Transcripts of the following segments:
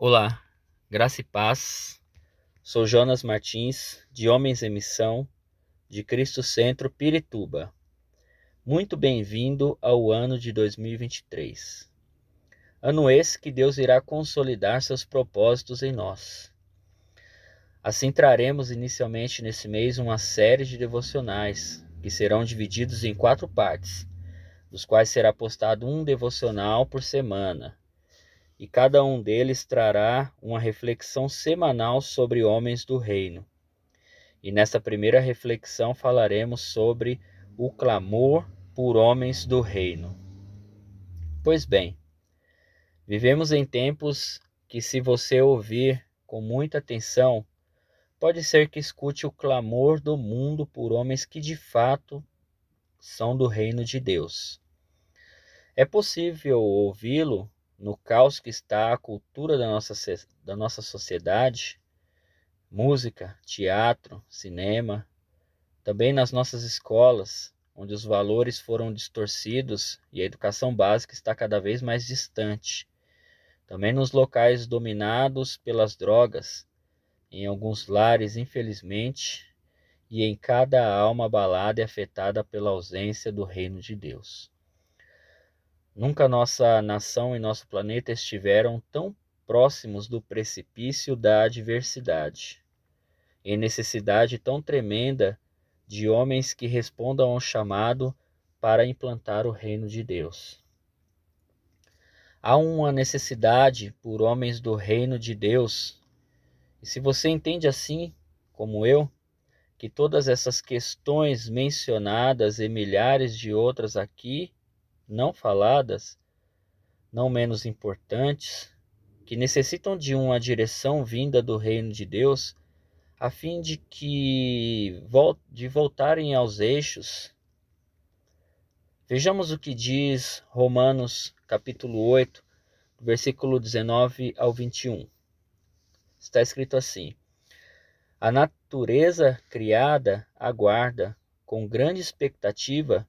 Olá, graça e paz. Sou Jonas Martins, de Homens em Missão, de Cristo Centro, Pirituba. Muito bem-vindo ao ano de 2023. Ano esse que Deus irá consolidar seus propósitos em nós. Assim traremos inicialmente nesse mês uma série de devocionais que serão divididos em quatro partes, dos quais será postado um devocional por semana e cada um deles trará uma reflexão semanal sobre homens do reino. E nessa primeira reflexão falaremos sobre o clamor por homens do reino. Pois bem, vivemos em tempos que, se você ouvir com muita atenção, pode ser que escute o clamor do mundo por homens que de fato são do reino de Deus. É possível ouvi-lo no caos que está a cultura da nossa, da nossa sociedade, música, teatro, cinema, também nas nossas escolas, onde os valores foram distorcidos e a educação básica está cada vez mais distante. Também nos locais dominados pelas drogas, em alguns lares, infelizmente, e em cada alma abalada e afetada pela ausência do reino de Deus. Nunca nossa nação e nosso planeta estiveram tão próximos do precipício da adversidade, em necessidade tão tremenda de homens que respondam ao chamado para implantar o reino de Deus. Há uma necessidade por homens do reino de Deus, e se você entende assim, como eu, que todas essas questões mencionadas e milhares de outras aqui não faladas, não menos importantes, que necessitam de uma direção vinda do reino de Deus, a fim de que de voltarem aos eixos. Vejamos o que diz Romanos capítulo 8, versículo 19 ao 21. Está escrito assim: A natureza criada aguarda com grande expectativa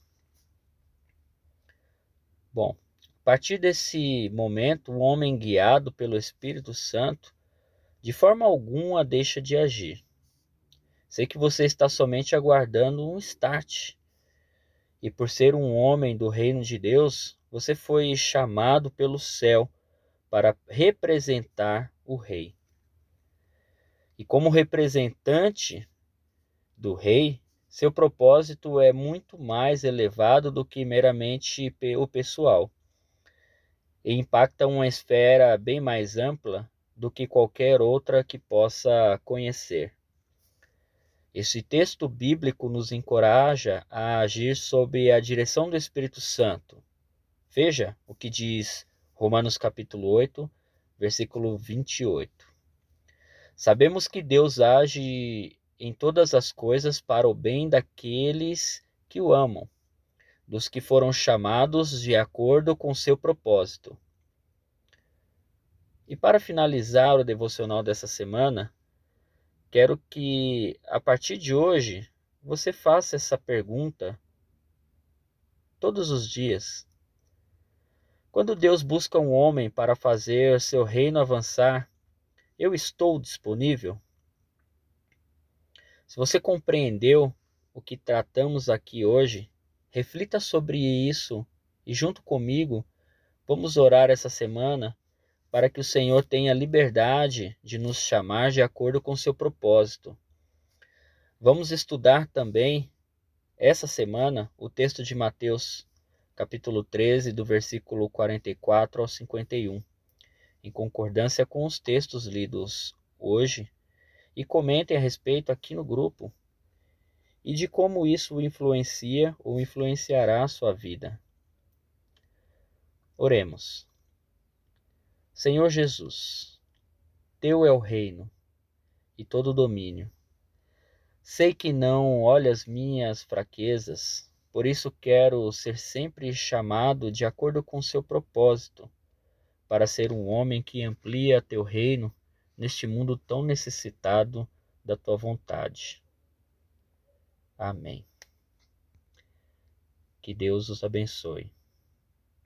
Bom, a partir desse momento, o homem guiado pelo Espírito Santo, de forma alguma deixa de agir. Sei que você está somente aguardando um start. E por ser um homem do reino de Deus, você foi chamado pelo céu para representar o rei. E como representante do rei, seu propósito é muito mais elevado do que meramente o pessoal e impacta uma esfera bem mais ampla do que qualquer outra que possa conhecer. Esse texto bíblico nos encoraja a agir sob a direção do Espírito Santo. Veja o que diz Romanos capítulo 8, versículo 28. Sabemos que Deus age em todas as coisas para o bem daqueles que o amam, dos que foram chamados de acordo com seu propósito. E para finalizar o devocional dessa semana, quero que a partir de hoje você faça essa pergunta todos os dias. Quando Deus busca um homem para fazer seu reino avançar, eu estou disponível? Se você compreendeu o que tratamos aqui hoje, reflita sobre isso e, junto comigo, vamos orar essa semana para que o Senhor tenha liberdade de nos chamar de acordo com seu propósito. Vamos estudar também essa semana o texto de Mateus, capítulo 13, do versículo 44 ao 51, em concordância com os textos lidos hoje e comentem a respeito aqui no grupo e de como isso influencia ou influenciará a sua vida. Oremos. Senhor Jesus, Teu é o reino e todo o domínio. Sei que não olha as minhas fraquezas, por isso quero ser sempre chamado de acordo com seu propósito, para ser um homem que amplia teu reino neste mundo tão necessitado da tua vontade. Amém. Que Deus os abençoe.